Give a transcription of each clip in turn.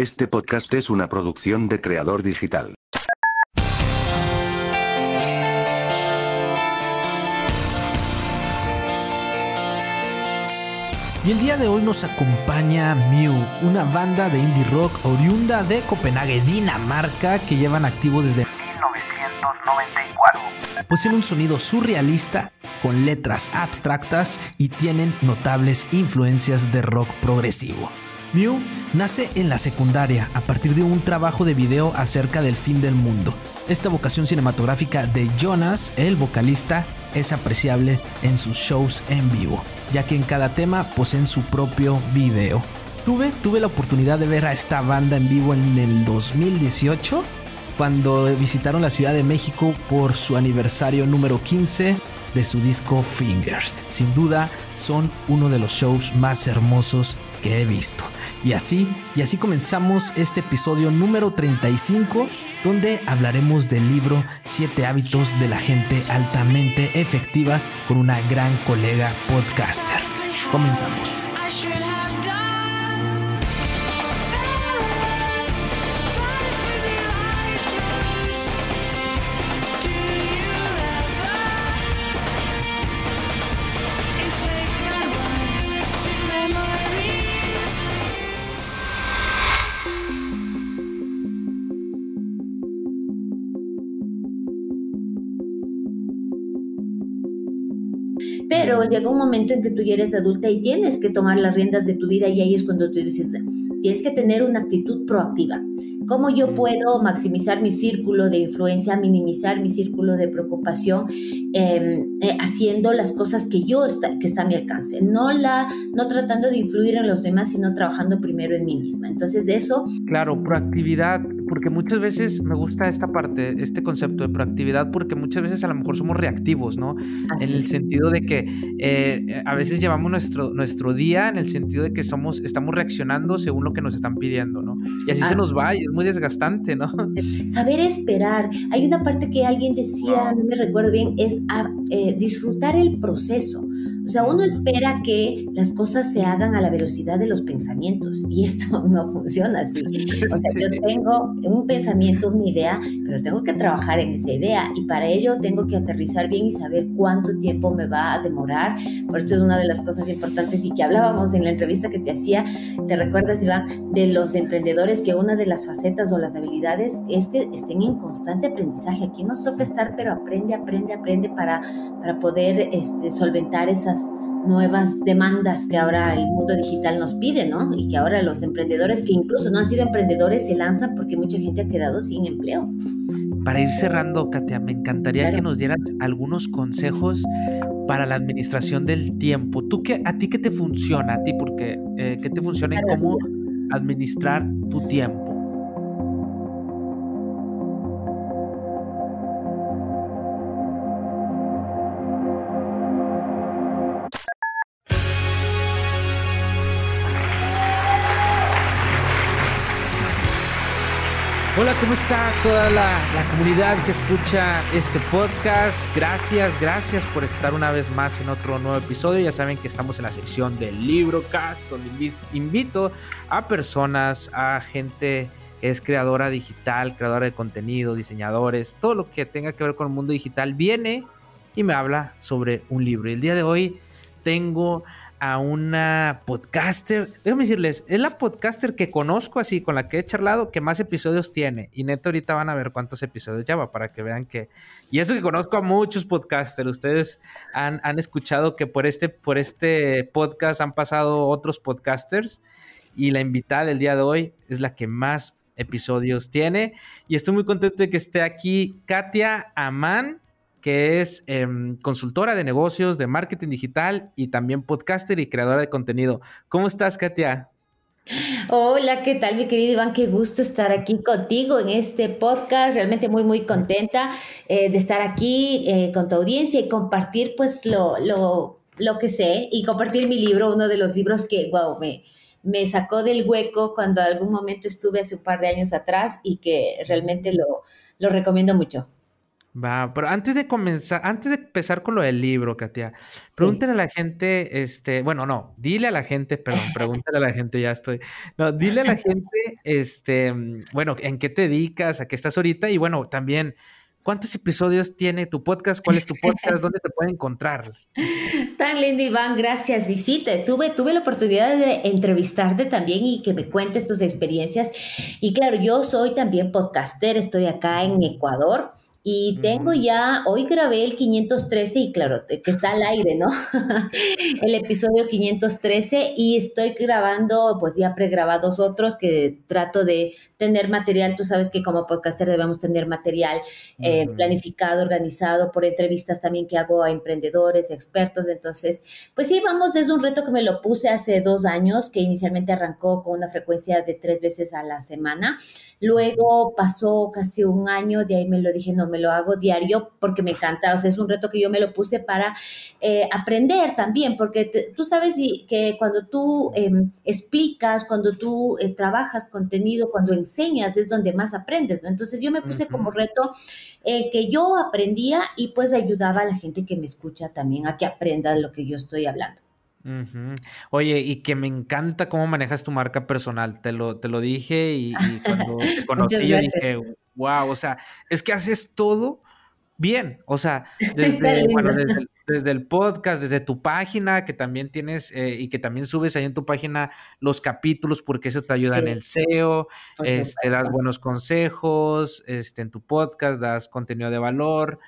Este podcast es una producción de Creador Digital. Y el día de hoy nos acompaña Mew, una banda de indie rock oriunda de Copenhague, Dinamarca, que llevan activos desde 1994. Poseen un sonido surrealista con letras abstractas y tienen notables influencias de rock progresivo. Mew nace en la secundaria a partir de un trabajo de video acerca del fin del mundo. Esta vocación cinematográfica de Jonas, el vocalista, es apreciable en sus shows en vivo ya que en cada tema poseen su propio video. Tuve, tuve la oportunidad de ver a esta banda en vivo en el 2018, cuando visitaron la Ciudad de México por su aniversario número 15 de su disco Fingers. Sin duda, son uno de los shows más hermosos que he visto. Y así, y así comenzamos este episodio número 35, donde hablaremos del libro 7 hábitos de la gente altamente efectiva con una gran colega podcaster. Comenzamos. Pero llega un momento en que tú ya eres adulta y tienes que tomar las riendas de tu vida y ahí es cuando tú dices, tienes que tener una actitud proactiva. ¿Cómo yo puedo maximizar mi círculo de influencia, minimizar mi círculo de preocupación, em, eh, haciendo las cosas que yo está, que está a mi alcance? No, la, no tratando de influir en los demás, sino trabajando primero en mí misma. Entonces, de eso... Claro, proactividad porque muchas veces me gusta esta parte, este concepto de proactividad, porque muchas veces a lo mejor somos reactivos, ¿no? en el sentido de que eh, a veces llevamos nuestro, nuestro día en el sentido de que somos, estamos reaccionando según lo que nos están pidiendo, ¿no? Y así se ah. nos va y es muy desgastante, ¿no? Saber esperar. Hay una parte que alguien decía, no me recuerdo bien, es eh, disfrutar el proceso. O sea, uno espera que las cosas se hagan a la velocidad de los pensamientos y esto no funciona así. O sea, yo tengo un pensamiento, una idea, pero tengo que trabajar en esa idea y para ello tengo que aterrizar bien y saber cuánto tiempo me va a demorar. Por eso es una de las cosas importantes y que hablábamos en la entrevista que te hacía, te recuerdas, Iván, de los emprendedores que una de las facetas o las habilidades es que estén en constante aprendizaje. Aquí nos toca estar, pero aprende, aprende, aprende para, para poder este, solventar esas nuevas demandas que ahora el mundo digital nos pide, ¿no? Y que ahora los emprendedores que incluso no han sido emprendedores se lanzan porque mucha gente ha quedado sin empleo. Para ir cerrando, Katia, me encantaría que nos dieras algunos consejos para la administración del tiempo. ¿Tú qué, a ti qué te funciona? A ti, porque eh, ¿qué te funciona en cómo administrar tu tiempo? ¿Cómo está toda la, comunidad que escucha este podcast? Gracias, gracias por estar una vez más en otro nuevo episodio. Ya saben que estamos en la sección del libro cast, donde invito a personas, a gente que es creadora digital, creadora de contenido, diseñadores, todo lo que tenga que ver con el mundo digital, viene y me habla sobre un libro. Y el día de hoy tengo a una podcaster, déjame decirles, es la podcaster que conozco así, con la que he charlado, que más episodios tiene. Y neto ahorita van a ver cuántos episodios lleva para que vean que... Y eso que conozco a muchos podcasters, ustedes han, han escuchado que por este, por este podcast han pasado otros podcasters y la invitada del día de hoy es la que más episodios tiene. Y estoy muy contento de que esté aquí Katia Amán que es em, consultora de negocios, de marketing digital y también podcaster y creadora de contenido. ¿Cómo estás, Katia? Hola, ¿qué tal, mi querido Iván? Qué gusto estar aquí contigo en este podcast. Realmente muy, muy contenta eh, de estar aquí eh, con tu audiencia y compartir, pues, lo, lo, lo, que sé y compartir mi libro, uno de los libros que, wow, me, me sacó del hueco cuando algún momento estuve hace un par de años atrás y que realmente lo, lo recomiendo mucho. Va, pero antes de comenzar, antes de empezar con lo del libro, Katia, pregúntale a la gente, este, bueno, no, dile a la gente, perdón, pregúntale a la gente, ya estoy. No, dile a la gente, este, bueno, en qué te dedicas, a qué estás ahorita, y bueno, también ¿Cuántos episodios tiene tu podcast? ¿Cuál es tu podcast? ¿Dónde te pueden encontrar? Tan lindo, Iván, gracias. Y sí, tuve, tuve la oportunidad de entrevistarte también y que me cuentes tus experiencias. Y claro, yo soy también podcaster, estoy acá en Ecuador. Y tengo ya, hoy grabé el 513 y claro, que está al aire, ¿no? el episodio 513 y estoy grabando, pues ya pregrabados otros que trato de tener material. Tú sabes que como podcaster debemos tener material eh, planificado, organizado por entrevistas también que hago a emprendedores, expertos. Entonces, pues sí, vamos, es un reto que me lo puse hace dos años, que inicialmente arrancó con una frecuencia de tres veces a la semana. Luego pasó casi un año, de ahí me lo dije, no, me lo hago diario porque me encanta, o sea, es un reto que yo me lo puse para eh, aprender también, porque tú sabes que cuando tú em, explicas, cuando tú eh, trabajas contenido, cuando enseñas, es donde más aprendes, ¿no? Entonces yo me puse como reto eh, que yo aprendía y pues ayudaba a la gente que me escucha también a que aprenda lo que yo estoy hablando. Oye, y que me encanta cómo manejas tu marca personal. Te lo, te lo dije y, cuando te conocí yo dije, wow, o sea, es que haces todo bien. O sea, desde, desde, el, podcast, desde tu página, que también tienes eh, y que también subes ahí en tu página los capítulos porque eso te ayuda en el SEO, este, das buenos consejos, este, en tu podcast das contenido de valor.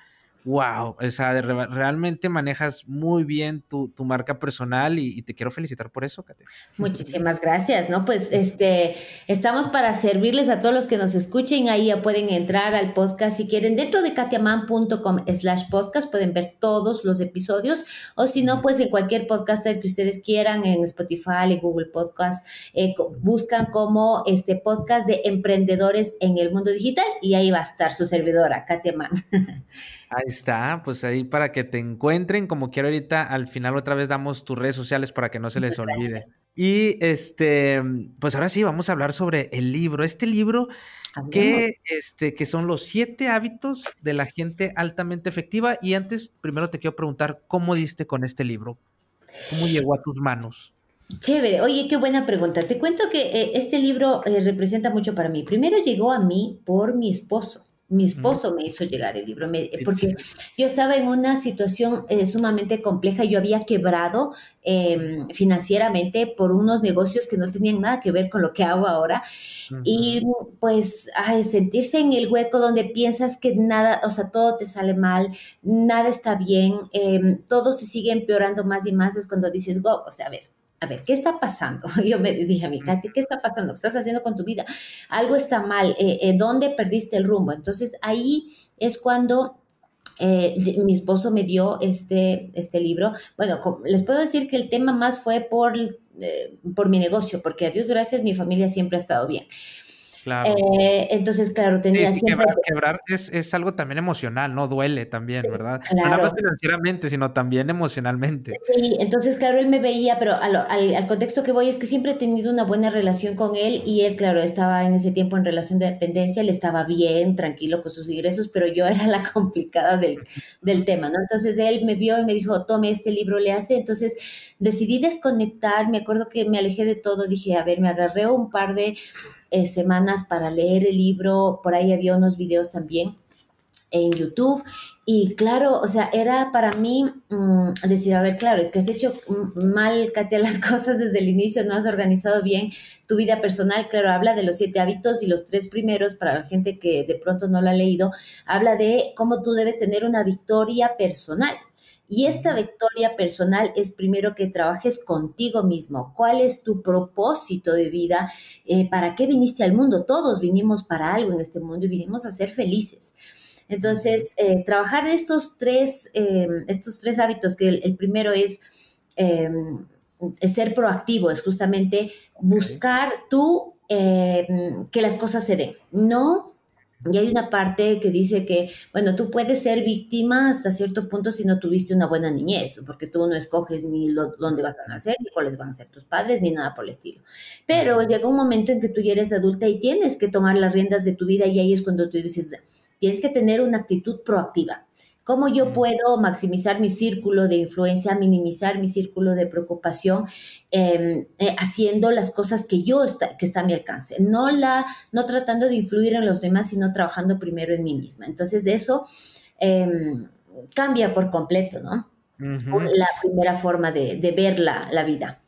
Wow, o sea, realmente manejas muy bien tu, marca personal y, te quiero felicitar por eso, Katia. Muchísimas gracias, ¿no? Pues este, estamos para servirles a todos los que nos escuchen, ahí ya pueden entrar al podcast si quieren, dentro de katiaman.com slash podcast pueden ver todos los episodios, o si no, pues en cualquier podcast que ustedes quieran, en Spotify, en Google Podcast, eh, buscan como este podcast de emprendedores en el mundo digital y ahí va a estar su servidora, Katia Man. Ahí está, pues ahí para que te encuentren, como quiero ahorita, al final otra vez damos tus redes sociales para que no se les olvide. Y este, pues ahora sí, vamos a hablar sobre el libro. Este libro que, este, que son los siete hábitos de la gente altamente efectiva. Y antes, primero te quiero preguntar, ¿cómo diste con este libro? ¿Cómo llegó a tus manos? Chévere, oye, qué buena pregunta. Te cuento que eh, este libro eh, representa mucho para mí. Primero llegó a mí por mi esposo. Mi esposo me hizo llegar el libro, porque yo estaba en una situación eh, sumamente compleja. Yo había quebrado em, financieramente por unos negocios que no tenían nada que ver con lo que hago ahora. Y pues sentirse en el hueco donde piensas que nada, o sea, todo te sale mal, nada está bien, em, todo se sigue empeorando más y más, es cuando dices, wow, o sea, a ver, a ver, ¿qué está pasando? Yo me dije a mi Katy, ¿qué está pasando? ¿Qué estás haciendo con tu vida? Algo está mal. Eh, eh, ¿Dónde perdiste el rumbo? Entonces ahí es cuando eh, mi esposo me dio este, este libro. Bueno, les puedo decir que el tema más fue por, por mi negocio, porque a Dios gracias mi familia siempre ha estado bien. Eh, entonces, claro, tenía quebrar, es, algo también emocional, ¿no? Duele también, ¿verdad? No nada más financieramente, sino también emocionalmente. Sí, entonces, claro, él me veía, pero al, al, contexto que voy es que siempre he tenido una buena relación con él y él, claro, estaba en ese tiempo en relación de dependencia, él estaba bien, tranquilo con sus ingresos, pero yo era la complicada del, del tema, ¿no? Entonces, él me vio y me dijo, tome este libro, le hace. Entonces, decidí desconectar, me acuerdo que me alejé de todo, dije, a ver, me agarré un par de eh, semanas para leer el libro, por ahí había unos videos también en YouTube y claro, o sea, era para mí mm, decir, a ver, claro, es que has hecho mal, Katia, las cosas desde el inicio, no has organizado bien tu vida personal, claro, habla de los siete hábitos y los tres primeros, para la gente que de pronto no lo ha leído, habla de cómo tú debes tener una victoria personal. Y esta victoria personal es primero que trabajes contigo mismo. ¿Cuál es tu propósito de vida? Eh, ¿Para qué viniste al mundo? Todos vinimos para algo en este mundo y vinimos a ser felices. Entonces, eh, trabajar estos tres, em, estos tres hábitos, que el, primero es, em, es, ser proactivo, es justamente buscar tú em, que las cosas se den. No y hay una parte que dice que, bueno, tú puedes ser víctima hasta cierto punto si no tuviste una buena niñez, porque tú no escoges ni lo, dónde vas a nacer, ni cuáles van a ser tus padres, ni nada por el estilo. Pero llega un momento en que tú ya eres adulta y tienes que tomar las riendas de tu vida y ahí es cuando tú dices, tienes que tener una actitud proactiva. ¿Cómo yo puedo maximizar mi círculo de influencia, minimizar mi círculo de preocupación, em, eh, haciendo las cosas que yo está, que está a mi alcance? No, la, no tratando de influir en los demás, sino trabajando primero en mí misma. Entonces, eso em, cambia por completo, ¿no? La primera forma de, de ver la, la vida.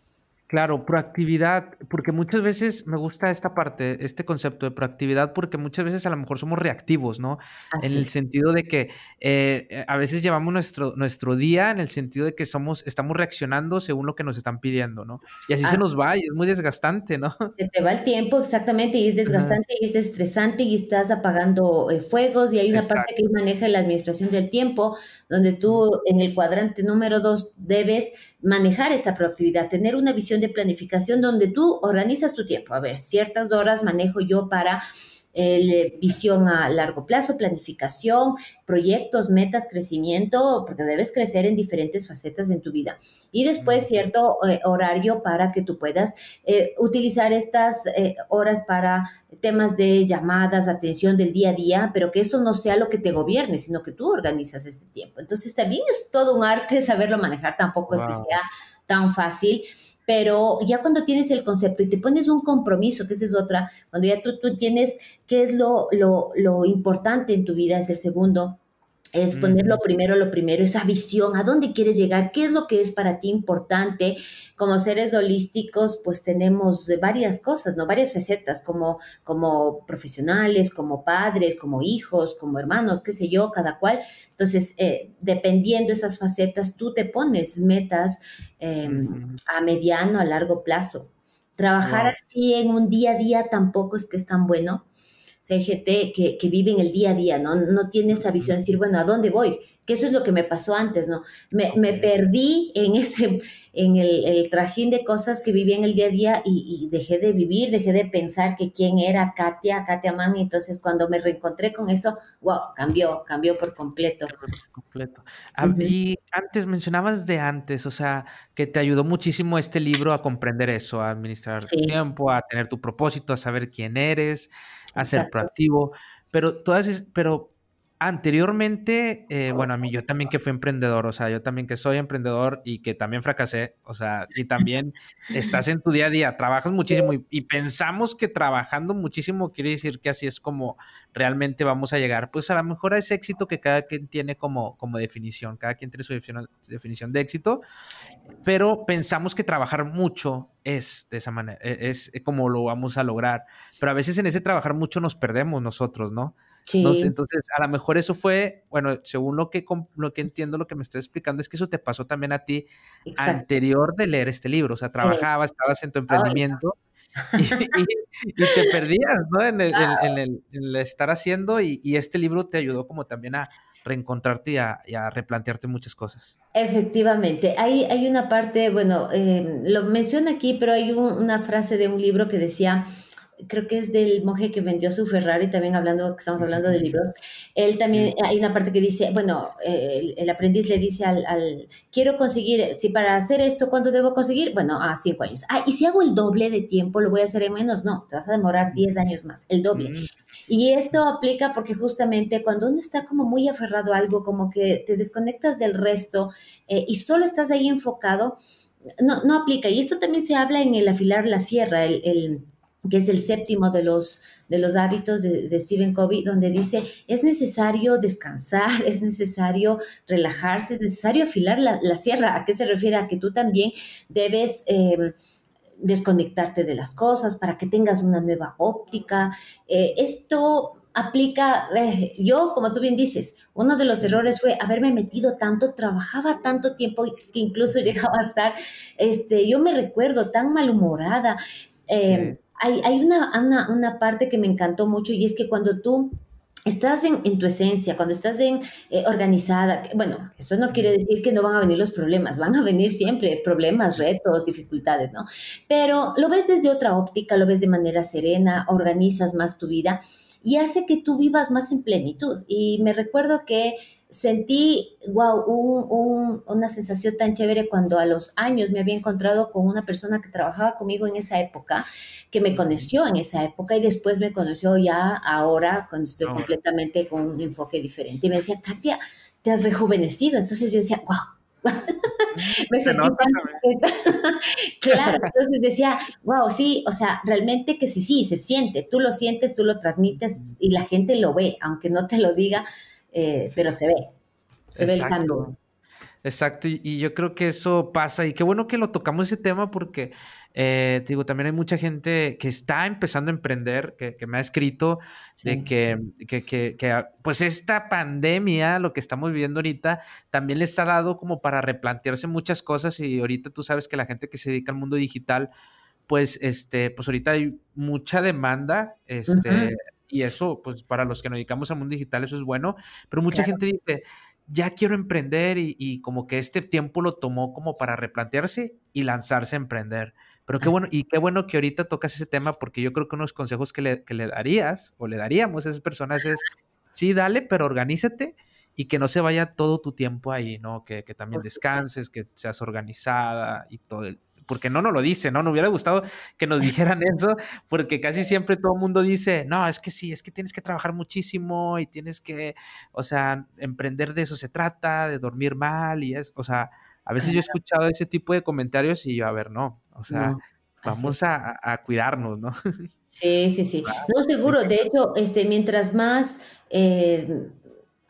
Claro, proactividad, porque muchas veces me gusta esta parte, este concepto de proactividad, porque muchas veces a lo mejor somos reactivos, ¿no? en el sentido de que eh, eh, a veces llevamos nuestro, nuestro día en el sentido de que somos, estamos reaccionando según lo que nos están pidiendo, ¿no? Y así se ah. nos va y es muy desgastante, ¿no? Se te va el tiempo, exactamente, y es desgastante y es estresante y estás apagando eh, fuegos y hay una parte que maneja la administración del tiempo, donde tú en el cuadrante número dos debes manejar esta proactividad, tener una visión de planificación donde tú organizas tu tiempo. A ver, ciertas horas manejo yo para eh, visión a largo plazo, planificación, proyectos, metas, crecimiento, porque debes crecer en diferentes facetas en tu vida. Y después cierto eh, horario para que tú puedas eh, utilizar estas horas para temas de llamadas, atención del día a día, pero que eso no sea lo que te gobierne, sino que tú organizas este tiempo. Entonces también es todo un arte saberlo manejar, tampoco es que sea tan fácil pero ya cuando tienes el concepto y te pones un compromiso, que esa es otra, cuando ya tú, tú entiendes qué es lo, lo, lo importante en tu vida, es el segundo, es ponerlo primero, lo primero, esa visión, a dónde quieres llegar, qué es lo que es para ti importante. Como seres holísticos, pues tenemos varias cosas, ¿no? Varias facetas, como, como profesionales, como padres, como hijos, como hermanos, qué sé yo, cada cual. Entonces, eh, dependiendo esas facetas, tú te pones metas em, a mediano, a largo plazo. Trabajar así en un día a día tampoco es que es tan bueno sea, hay gente que, que, vive en el día a día, ¿no? No tiene esa visión de decir, bueno, ¿a dónde voy? Que eso es lo que me pasó antes, ¿no? Me, me perdí en ese, en el, el, trajín de cosas que vivía en el día a día y, dejé de vivir, dejé de pensar que quién era Katia, Katia Man, y entonces cuando me reencontré con eso, wow, cambió, cambió por completo. completo. Ah, y antes mencionabas de antes, o sea, que te ayudó muchísimo este libro a comprender eso, a administrar tu tiempo, a tener tu propósito, a saber quién eres a ser proactivo, pero todas, pero anteriormente, eh, bueno, a mí yo también que fui emprendedor, o sea, yo también que soy emprendedor y que también fracasé, o sea, y también estás en tu día a día, trabajas muchísimo y, pensamos que trabajando muchísimo quiere decir que así es como realmente vamos a llegar, pues a lo mejor a ese éxito que cada quien tiene como, como definición, cada quien tiene su definición, de éxito, pero pensamos que trabajar mucho es de esa manera, e, es como lo vamos a lograr, pero a veces en ese trabajar mucho nos perdemos nosotros, ¿no? Entonces, a lo mejor eso fue, bueno, según lo que, lo que entiendo, lo que me estás explicando, es que eso te pasó también a ti anterior de leer este libro. O sea, trabajabas, estabas en tu emprendimiento y, te perdías, ¿no? En el, estar haciendo y, este libro te ayudó como también a reencontrarte y a, replantearte muchas cosas. Efectivamente, hay, hay una parte, bueno, eh, lo menciona aquí, pero hay una frase de un libro que decía, creo que es del monje que vendió su Ferrari, también hablando, estamos hablando de libros, él también, hay una parte que dice, bueno, el, aprendiz le dice al, quiero conseguir, si para hacer esto, ¿cuándo debo conseguir? Bueno, a cinco años. Ah, y si hago el doble de tiempo, ¿lo voy a hacer en menos? No, te vas a demorar diez años más, el doble. Mm. Y esto aplica porque justamente cuando uno está como muy aferrado a algo, como que te desconectas del resto eh, y solo estás ahí enfocado, no, no aplica. Y esto también se habla en el afilar la sierra, el que es el séptimo de los, de los hábitos de, Stephen Covey, donde dice, es necesario descansar, es necesario relajarse, es necesario afilar la, sierra. ¿A qué se refiere? A que tú también debes... Em, desconectarte de las cosas para que tengas una nueva óptica. Eh, esto aplica, eh, yo, como tú bien dices, uno de los errores fue haberme metido tanto, trabajaba tanto tiempo que incluso llegaba a estar, este, yo me recuerdo tan malhumorada. Eh, hay, una, una, parte que me encantó mucho y es que cuando tú estás en, tu esencia, cuando estás en, eh, organizada, bueno, eso no quiere decir que no van a venir los problemas, van a venir siempre problemas, retos, dificultades, ¿no? Pero lo ves desde otra óptica, lo ves de manera serena, organizas más tu vida y hace que tú vivas más en plenitud. Y me recuerdo que sentí, wow, una sensación tan chévere cuando a los años me había encontrado con una persona que trabajaba conmigo en esa época, que me conoció en esa época y después me conoció ya ahora, cuando estoy completamente con un enfoque diferente. Y me decía, Katia, te has rejuvenecido. Entonces yo decía, wow. me sentí tan claro, entonces decía, wow, sí, o sea, realmente que sí, sí, se siente, tú lo sientes, tú lo transmites y la gente lo ve, aunque no te lo diga, eh, pero se ve, se ve el cambio. Exacto, y, yo creo que eso pasa, y qué bueno que lo tocamos ese tema porque, eh, digo, también hay mucha gente que está empezando a emprender, que, me ha escrito de que, que, ah, pues esta pandemia, lo que estamos viviendo ahorita, también les ha dado como para replantearse muchas cosas y ahorita tú sabes que la gente que se dedica al mundo digital, pues, este, pues ahorita hay mucha demanda, este, y eso, pues para los que nos dedicamos al mundo digital, eso es bueno, pero mucha gente dice, ya quiero emprender y, como que este tiempo lo tomó como para replantearse y lanzarse a emprender. Pero qué bueno, y qué bueno que ahorita tocas ese tema porque yo creo que unos consejos que le, que le darías o le daríamos a esas personas es, sí, dale, pero organízate y que no se vaya todo tu tiempo ahí, ¿no? Que, que también descanses, que seas organizada y todo el, porque no nos lo dice, ¿no? Nos hubiera gustado que nos dijeran eso, porque casi siempre todo el mundo dice, no, es que sí, es que tienes que trabajar muchísimo y tienes que, o sea, emprender de eso se trata, de dormir mal y es, o sea, a veces yo he escuchado ese tipo de comentarios y yo, a ver, no, o sea, vamos a, cuidarnos, ¿no? Sí, sí, sí. No, seguro, de hecho, este, mientras más... Eh,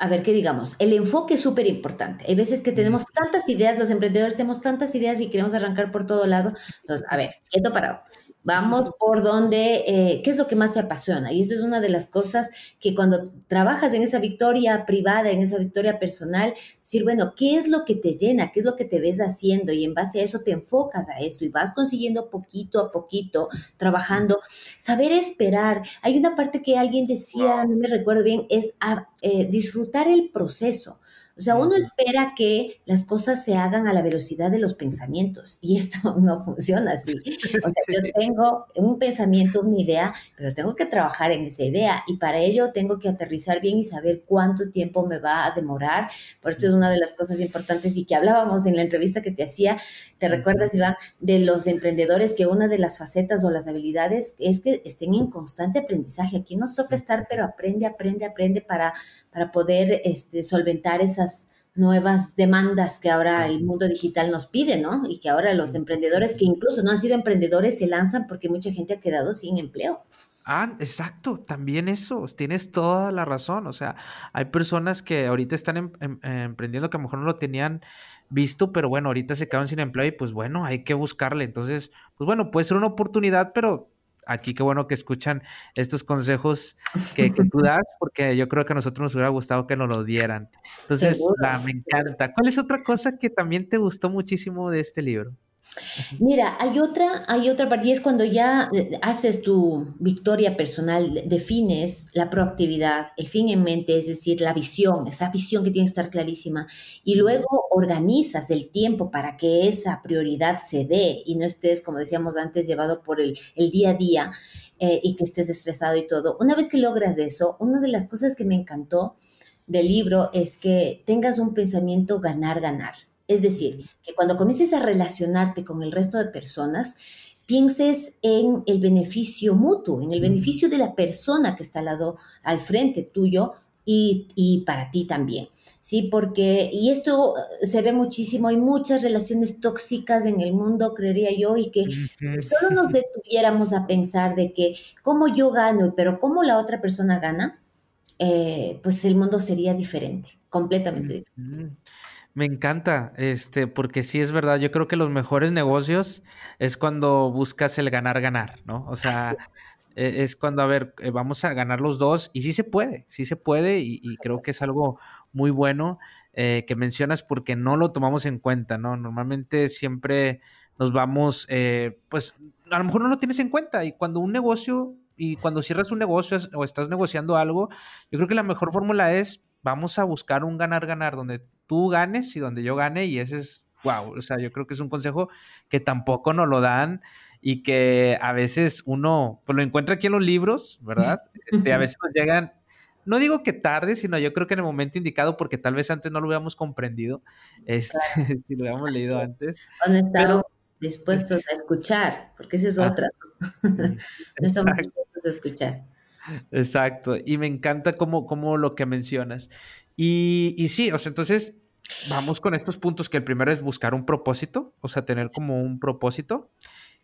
a ver, ¿qué digamos? El enfoque es súper importante. Hay veces que tenemos tantas ideas, los emprendedores tenemos tantas ideas y queremos arrancar por todo lado. Entonces, a ver, quieto parado. Vamos por donde, eh, ¿qué es lo que más te apasiona? Y eso es una de las cosas que cuando trabajas en esa victoria privada, en esa victoria personal, decir, bueno, ¿qué es lo que te llena? ¿Qué es lo que te ves haciendo? Y en base a eso te enfocas a eso y vas consiguiendo poquito a poquito, trabajando. Saber esperar. Hay una parte que alguien decía, no me recuerdo bien, es eh, disfrutar el proceso. O sea, uno espera que las cosas se hagan a la velocidad de los pensamientos y esto no funciona así. O sea, yo tengo un pensamiento, una idea, pero tengo que trabajar en esa idea y para ello tengo que aterrizar bien y saber cuánto tiempo me va a demorar. Por eso es una de las cosas importantes y que hablábamos en la entrevista que te hacía, ¿te recuerdas, Iván, de los emprendedores que una de las facetas o las habilidades es que estén en constante aprendizaje? Aquí nos toca estar, pero aprende, aprende, aprende para, para poder este, solventar esas nuevas demandas que ahora el mundo digital nos pide, ¿no? Y que ahora los emprendedores que incluso no han sido emprendedores se lanzan porque mucha gente ha quedado sin empleo. Ah, exacto, también eso, tienes toda la razón, o sea, hay personas que ahorita están em, em, emprendiendo que a lo mejor no lo tenían visto, pero bueno, ahorita se quedaron sin empleo y pues bueno, hay que buscarle, entonces, pues bueno, puede ser una oportunidad, pero aquí qué bueno que escuchan estos consejos que, tú das, porque yo creo que a nosotros nos hubiera gustado que nos lo dieran. Entonces, me encanta. ¿Cuál es otra cosa que también te gustó muchísimo de este libro? Mira, hay otra, hay otra parte, y es cuando ya eh, haces tu victoria personal, defines la proactividad, el fin en mente, es decir, la visión, esa visión que tiene que estar clarísima, y luego organizas el tiempo para que esa prioridad se dé y no estés, como decíamos antes, llevado por el, día a día eh, y que estés estresado y todo. Una vez que logras eso, una de las cosas que me encantó del libro es que tengas un pensamiento ganar, ganar. Es decir, que cuando comiences a relacionarte con el resto de personas, pienses en el beneficio mutuo, en el beneficio de la persona que está al lado, al frente tuyo y, para ti también. Sí, porque, y esto eh, se ve muchísimo, hay muchas relaciones tóxicas en el mundo, creería yo, y que solo nos detuviéramos a pensar de que cómo yo gano, pero cómo la otra persona gana, eh, pues el mundo sería diferente, completamente diferente. Me encanta, este, porque sí es verdad, yo creo que los mejores negocios es cuando buscas el ganar, ganar, ¿no? O sea, e, es cuando, a ver, eh, vamos a ganar los dos y sí se puede, sí se puede y, creo que es algo muy bueno eh, que mencionas porque no lo tomamos en cuenta, ¿no? Normalmente siempre nos vamos, eh, pues a lo mejor no lo tienes en cuenta y cuando un negocio y cuando cierras un negocio o estás negociando algo, yo creo que la mejor fórmula es vamos a buscar un ganar-ganar donde tú ganes y donde yo gane y ese es, wow, o sea, yo creo que es un consejo que tampoco nos lo dan y que a veces uno, pues lo encuentra aquí en los libros, ¿verdad? Este, a veces nos llegan no digo que tarde, sino yo creo que en el momento indicado, porque tal vez antes no lo hubiéramos comprendido, este, si lo hubiéramos leído antes. Cuando estábamos dispuestos a escuchar, porque esa es ah. otra. no estamos dispuestos a escuchar. Exacto, y me encanta como, como lo que mencionas. Y, y sí, o sea, entonces vamos con estos puntos, que el primero es buscar un propósito, o sea, tener como un propósito.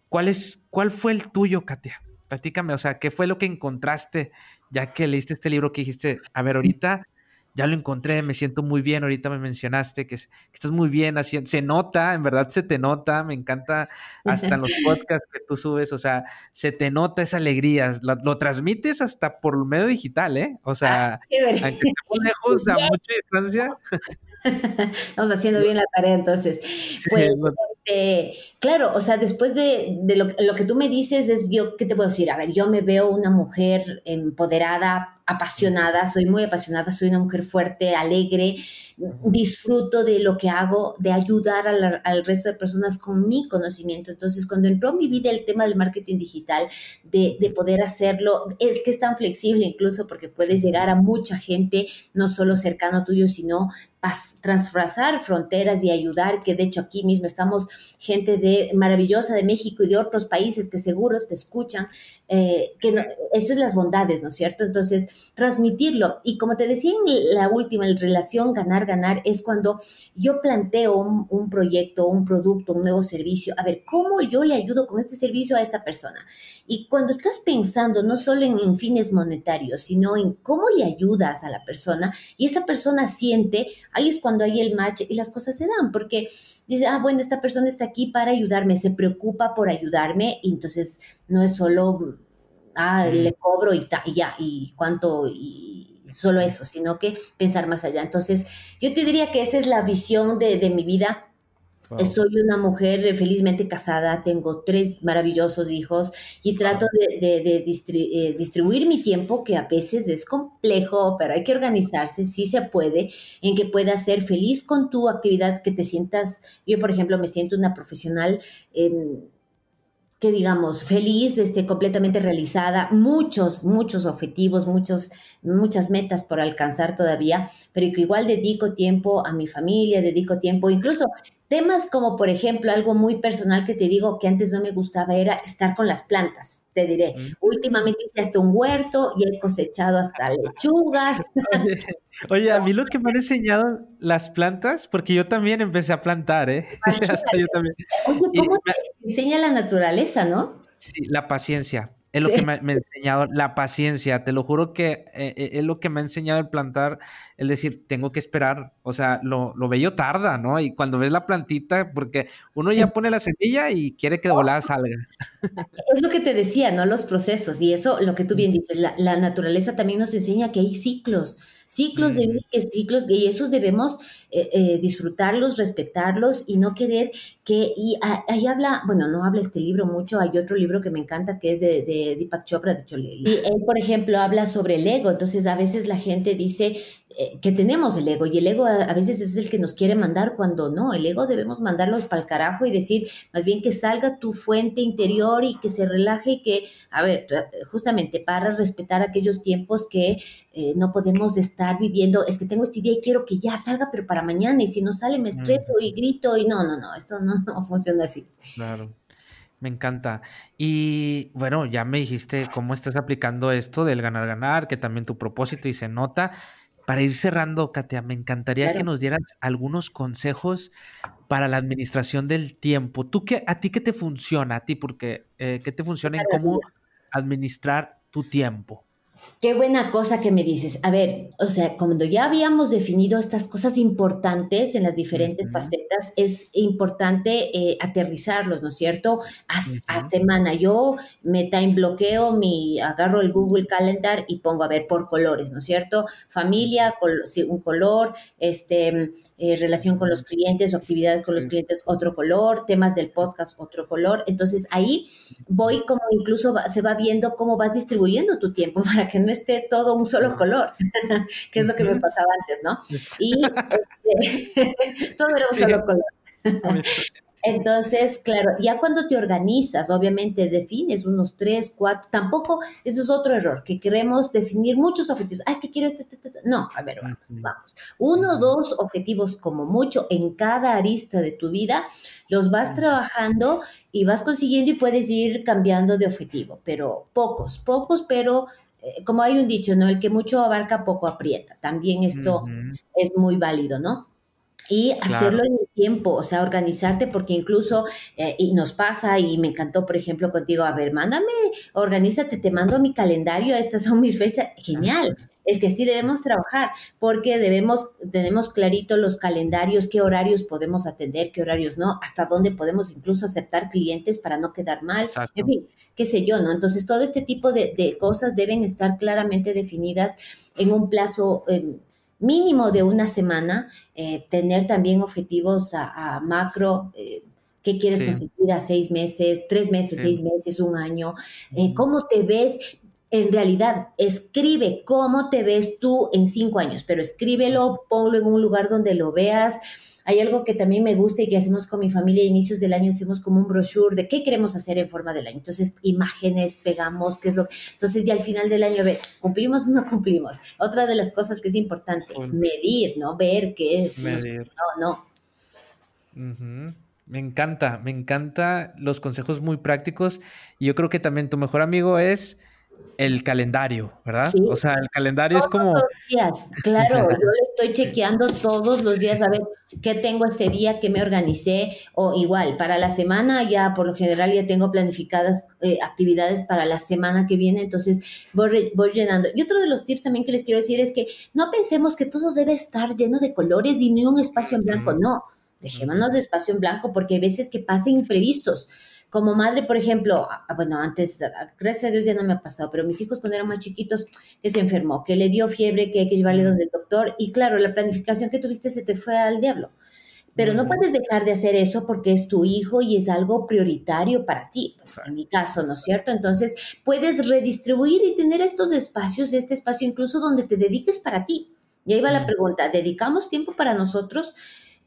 ¿Cuál, es, cuál fue el tuyo, Katia? Platícame, o sea, ¿qué fue lo que encontraste ya que leíste este libro que dijiste, a ver, ahorita ya lo encontré, me siento muy bien, ahorita me mencionaste que, estás muy bien, haciendo, se nota, en verdad se te nota, me encanta hasta en los podcasts que tú subes, o sea, se te nota esa alegría, lo, transmites hasta por medio digital, ¿eh? O sea, ah, aunque estemos lejos, a mucha distancia. Estamos haciendo bien la tarea entonces. Pues, este, claro, o sea, después de, lo, lo que tú me dices es yo, ¿qué te puedo decir? A ver, yo me veo una mujer empoderada, apasionada, soy muy apasionada, soy una mujer fuerte, alegre, disfruto de lo que hago, de ayudar al, resto de personas con mi conocimiento. Entonces, cuando entró en mi vida el tema del marketing digital, de, de poder hacerlo, es que es tan flexible incluso porque puedes llegar a mucha gente, no solo cercano tuyo, sino transfrazar fronteras y ayudar, que de hecho aquí mismo estamos gente de maravillosa de México y de otros países que seguro te escuchan, eh, que esto es las bondades, ¿no es cierto? Entonces, transmitirlo. Y como te decía en la última, en relación ganar, ganar, es cuando yo planteo un, un proyecto, un producto, un nuevo servicio, a ver, ¿cómo yo le ayudo con este servicio a esta persona? Y cuando estás pensando no solo en, fines monetarios, sino en cómo le ayudas a la persona y esa persona siente, ahí es cuando hay el match y las cosas se dan, porque dice, ah, bueno, esta persona está aquí para ayudarme, se preocupa por ayudarme y entonces no es solo, ah, le cobro y, y ya, y cuánto, y solo eso, sino que pensar más allá. Entonces, yo te diría que esa es la visión de, de mi vida Soy una mujer eh, felizmente casada, tengo tres maravillosos hijos y trato de, eh, distribuir mi tiempo, que a veces es complejo, pero hay que organizarse, sí se puede, en que puedas ser feliz con tu actividad, que te sientas, yo por ejemplo me siento una profesional. Em, que digamos, feliz, este, completamente realizada, muchos, muchos objetivos, muchos, muchas metas por alcanzar todavía, pero que igual dedico tiempo a mi familia, dedico tiempo, incluso Temas como, por ejemplo, algo muy personal que te digo que antes no me gustaba era estar con las plantas, te diré. Últimamente hice hasta un huerto y he cosechado hasta lechugas. Oye, a mí lo que me han enseñado las plantas, porque yo también empecé a plantar, ¿eh? hasta yo también. Oye, ¿cómo te enseña la naturaleza, no? Sí, la paciencia. Es lo que me, ha enseñado la paciencia, te lo juro que eh, eh, es lo que me ha enseñado el plantar, el decir, tengo que esperar, o sea, lo, lo bello tarda, ¿no? Y cuando ves la plantita, porque uno ya pone la semilla y quiere que de volada salga. Es lo que te decía, ¿no? Los procesos, y eso, lo que tú bien dices, la, la naturaleza también nos enseña que hay ciclos, ciclos de vida, ciclos, y esos debemos eh, eh, disfrutarlos, respetarlos y no querer que, y ahí habla, bueno, no habla este libro mucho, hay otro libro que me encanta que es de, de Deepak Chopra, de hecho, y él, por ejemplo, habla sobre el ego, entonces a veces la gente dice eh, que tenemos el ego y el ego a, veces es el que nos quiere mandar cuando no, el ego debemos mandarlos para el carajo y decir, más bien que salga tu fuente interior y que se relaje y que, a ver, justamente para respetar aquellos tiempos que no podemos estar viviendo, es que tengo esta idea y quiero que ya salga, pero para mañana, y si no sale me estreso y grito, y no, no, no, esto no, no funciona así. Claro. Me encanta. Y bueno, ya me dijiste cómo estás aplicando esto del ganar-ganar, que también tu propósito y se nota. Para ir cerrando, Katia, me encantaría que nos dieras algunos consejos para la administración del tiempo. ¿Tú qué, a ti qué te funciona? A ti, porque eh, ¿qué te funciona en cómo administrar tu tiempo? Qué buena cosa que me dices. A ver, o sea, cuando ya habíamos definido estas cosas importantes en las diferentes facetas, es importante eh, aterrizarlos, ¿no es cierto? A, semana. Yo me time bloqueo, mi, agarro el Google Calendar y pongo a ver por colores, ¿no es cierto? Familia, un color, este, eh, relación con los clientes o actividades con los clientes, otro color, temas del podcast, otro color. Entonces ahí voy como incluso se va viendo cómo vas distribuyendo tu tiempo para que no esté todo un solo color, que es lo que me pasaba antes, ¿no? Y este, todo era un solo color. Entonces, claro, ya cuando te organizas, obviamente defines unos tres, cuatro, tampoco, ese es otro error, que queremos definir muchos objetivos. Ah, es que quiero esto, esto, esto. No, a ver, vamos, vamos. Uno o dos objetivos como mucho en cada arista de tu vida, los vas trabajando y vas consiguiendo y puedes ir cambiando de objetivo, pero pocos, pocos, pero como hay un dicho, ¿no? El que mucho abarca, poco aprieta. También esto es muy válido, ¿no? y hacerlo en el tiempo, o sea, organizarte, porque incluso, eh, y nos pasa, y me encantó, por ejemplo, contigo, a ver, mándame, organízate, te mando mi calendario, estas son mis fechas, genial. Es que así debemos trabajar, porque debemos, tenemos clarito los calendarios, qué horarios podemos atender, qué horarios no, hasta dónde podemos incluso aceptar clientes para no quedar mal, en fin, qué sé yo, ¿no? Entonces, todo este tipo de, cosas deben estar claramente definidas en un plazo em, mínimo de una semana, eh, tener también objetivos a, macro. Eh, ¿Qué quieres conseguir a seis meses, tres meses, seis meses, un año? Eh, ¿Cómo te ves? En realidad, escribe cómo te ves tú en cinco años, pero escríbelo, ponlo en un lugar donde lo veas hay algo que también me gusta y que hacemos con mi familia a inicios del año, hacemos como un brochure de qué queremos hacer en forma del año. Entonces, imágenes, pegamos, qué es lo que... Entonces, ya al final del año, ve, ¿cumplimos o no cumplimos? Otra de las cosas que es importante, medir, ¿no? Ver qué... Medir. No, no. Me encanta, me encanta los consejos muy prácticos y yo creo que también tu mejor amigo es el calendario, ¿verdad? O sea, el calendario es como... Todos los días, claro, yo lo estoy chequeando todos los días a ver qué tengo este día, qué me organicé, o igual, para la semana ya por lo general ya tengo planificadas eh, actividades para la semana que viene, entonces voy, voy llenando. Y otro de los tips también que les quiero decir es que no pensemos que todo debe estar lleno de colores y ni un espacio en blanco, no. Dejémonos de espacio en blanco porque hay veces que pasen imprevistos. Como madre, por ejemplo, bueno, antes, gracias a Dios ya no me ha pasado, pero mis hijos cuando eran más chiquitos, que se enfermó, que le dio fiebre, que hay que llevarle donde el doctor, y claro, la planificación que tuviste se te fue al diablo. Pero no puedes dejar de hacer eso porque es tu hijo y es algo prioritario para ti, en mi caso, ¿no es cierto? Entonces, puedes redistribuir y tener estos espacios, este espacio incluso donde te dediques para ti. Y ahí va la pregunta, ¿dedicamos tiempo para nosotros?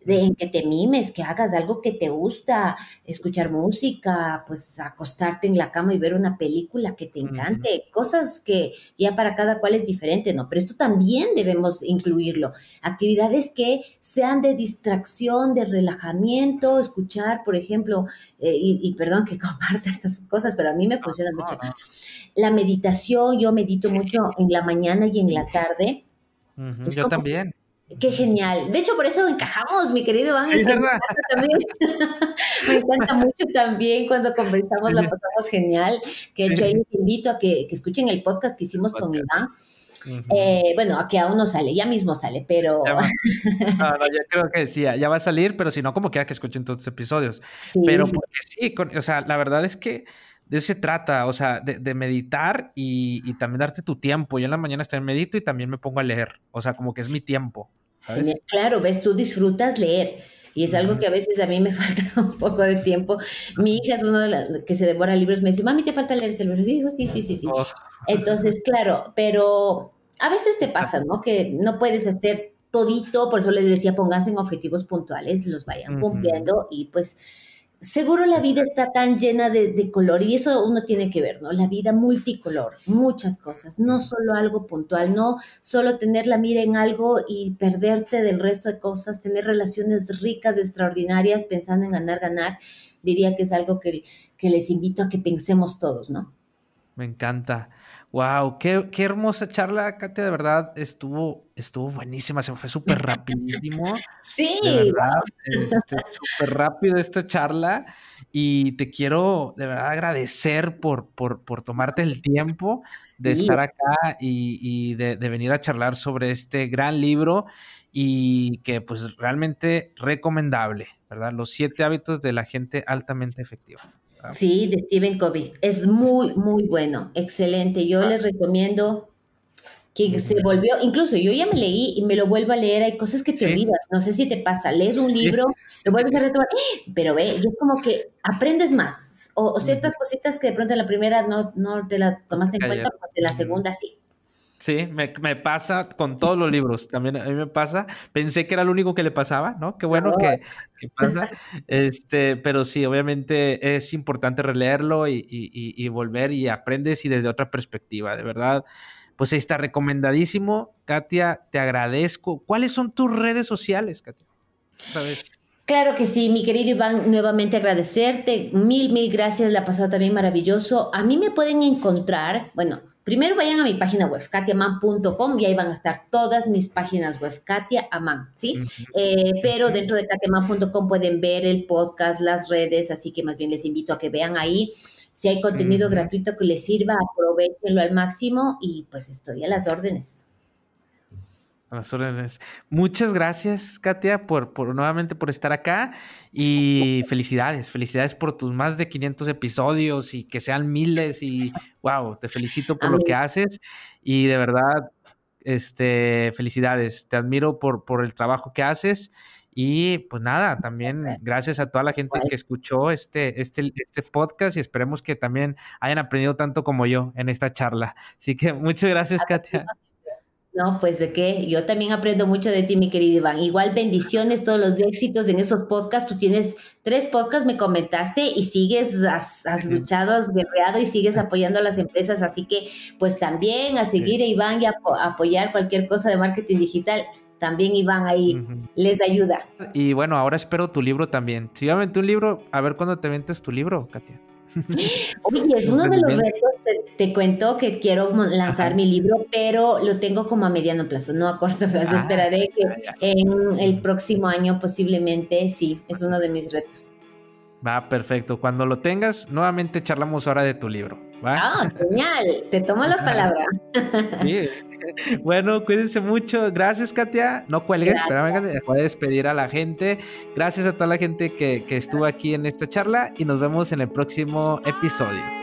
De que te mimes, que hagas algo que te gusta, escuchar música, pues acostarte en la cama y ver una película que te encante, cosas que ya para cada cual es diferente, ¿no? Pero esto también debemos incluirlo. Actividades que sean de distracción, de relajamiento, escuchar, por ejemplo, eh, y, perdón que comparta estas cosas, pero a mí me funciona mucho. La meditación, yo medito mucho en la mañana y en la tarde. yo también Qué genial. De hecho, por eso encajamos, mi querido Iván. Sí, verdad. Me encanta mucho también cuando conversamos, la pasamos genial. Que de hecho, ahí les invito a que, escuchen el podcast que hicimos con Iván. Eh, bueno, aquí aún no sale, ya mismo sale, pero. Ya no, no, ya creo que sí, ya va a salir, pero si no, como quiera que escuchen todos los episodios. pero porque sí, o sea, la verdad es que de eso se trata, o sea, de, meditar y, también darte tu tiempo. Yo en la mañana estoy medito y también me pongo a leer, o sea, como que es mi tiempo. Claro, ves, tú disfrutas leer. Y es algo que a veces a mí me falta un poco de tiempo. Mi hija es uno de las que se devora libros, me dice, mami, ¿te falta leer ese libro? Y digo, sí, sí, sí, sí. Oh. Entonces, claro, pero a veces te pasa, ¿no? Que no puedes hacer todito, por eso les decía, pónganse en objetivos puntuales, los vayan cumpliendo y pues seguro la vida está tan llena de, color y eso uno tiene que ver, ¿no? La vida multicolor, muchas cosas, no solo algo puntual, no solo tener la mira en algo y perderte del resto de cosas, tener relaciones ricas, extraordinarias, pensando en ganar, ganar, diría que es algo que, que les invito a que pensemos todos, ¿no? Me encanta. Wow, qué, qué, hermosa charla, Katia, de verdad, estuvo, estuvo buenísima, se fue súper rapidísimo. sí. De verdad, este, súper rápido esta charla y te quiero de verdad agradecer por, por, por tomarte el tiempo de estar acá y, y de, de, venir a charlar sobre este gran libro y que pues realmente recomendable, ¿verdad? Los siete hábitos de la gente altamente efectiva. Sí, de Stephen Covey. Es muy, muy bueno. Excelente. Yo les recomiendo que se volvió, incluso yo ya me leí y me lo vuelvo a leer, hay cosas que te olvidas, no sé si te pasa, lees un libro, lo vuelves a retomar, pero ve, y es como que aprendes más, o, ciertas cositas que de pronto en la primera no, no te la tomaste en cuenta, pues en la segunda sí. Sí, me, pasa con todos los libros, también a mí me pasa. Pensé que era lo único que le pasaba, ¿no? Qué bueno que, pasa. Este, pero sí, obviamente es importante releerlo y, volver y aprendes y desde otra perspectiva, de verdad. Pues ahí está recomendadísimo. Katia, te agradezco. ¿Cuáles son tus redes sociales, Katia? Claro que sí, mi querido Iván, nuevamente agradecerte. Mil, mil gracias, la ha pasado también maravilloso. A mí me pueden encontrar, bueno, Primero vayan a mi página web, katiaman.com, y ahí van a estar todas mis páginas web, Katia Aman, ¿sí? Eh, pero dentro de katiaman.com pueden ver el podcast, las redes, así que más bien les invito a que vean ahí. Si hay contenido gratuito que les sirva, aprovechenlo al máximo y pues estoy a las órdenes las órdenes. Muchas gracias, Katia, por, por, nuevamente por estar acá y felicidades, felicidades por tus más de 500 episodios y que sean miles y wow, te felicito por lo que haces y de verdad, este, felicidades, te admiro por, por el trabajo que haces y pues nada, también gracias a toda la gente que escuchó este, este, este podcast y esperemos que también hayan aprendido tanto como yo en esta charla. Así que muchas gracias, Katia. No, pues de qué, yo también aprendo mucho de ti, mi querido Iván. Igual bendiciones, todos los éxitos en esos podcasts. Tú tienes tres podcasts, me comentaste, y sigues, has, luchado, has guerreado y sigues apoyando a las empresas. Así que, pues también a seguir a Iván y a, apoyar cualquier cosa de marketing digital. También Iván ahí les ayuda. Y bueno, ahora espero tu libro también. Si yo un libro, a ver cuándo te ventes tu libro, Katia. Oye, es uno de los retos, te, cuento que quiero lanzar mi libro, pero lo tengo como a mediano plazo, no a corto plazo. Ah, Esperaré que en el próximo año posiblemente, sí, es uno de mis retos. Va, perfecto. Cuando lo tengas, nuevamente charlamos ahora de tu libro. Ah, genial. Te tomo la palabra. Sí. Bueno, cuídense mucho. Gracias, Katia. No cuelgues, espérame, voy a despedir a la gente. Gracias a toda la gente que, que estuvo aquí en esta charla y nos vemos en el próximo episodio.